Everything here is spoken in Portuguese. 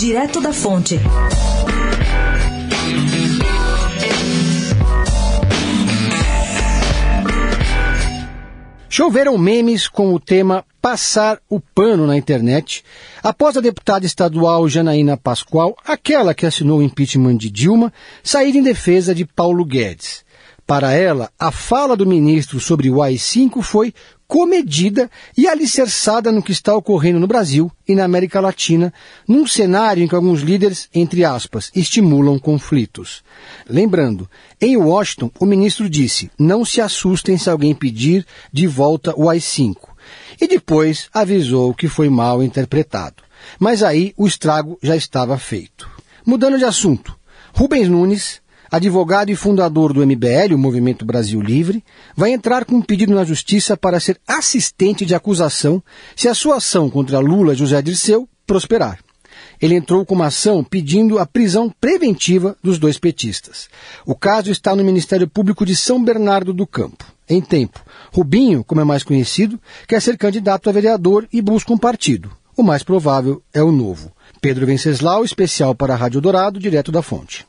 Direto da Fonte. Choveram memes com o tema passar o pano na internet após a deputada estadual Janaína Pascoal, aquela que assinou o impeachment de Dilma, sair em defesa de Paulo Guedes. Para ela, a fala do ministro sobre o AI-5 foi comedida e alicerçada no que está ocorrendo no Brasil e na América Latina, num cenário em que alguns líderes, entre aspas, estimulam conflitos. Lembrando, em Washington, o ministro disse: não se assustem se alguém pedir de volta o AI-5. E depois avisou que foi mal interpretado. Mas aí o estrago já estava feito. Mudando de assunto, Rubens Nunes, advogado e fundador do MBL, o Movimento Brasil Livre, vai entrar com um pedido na justiça para ser assistente de acusação se a sua ação contra Lula José Dirceu prosperar. Ele entrou com uma ação pedindo a prisão preventiva dos dois petistas. O caso está no Ministério Público de São Bernardo do Campo. Em tempo, Rubinho, como é mais conhecido, quer ser candidato a vereador e busca um partido. O mais provável é o novo. Pedro Venceslau, especial para a Rádio Dourado, direto da fonte.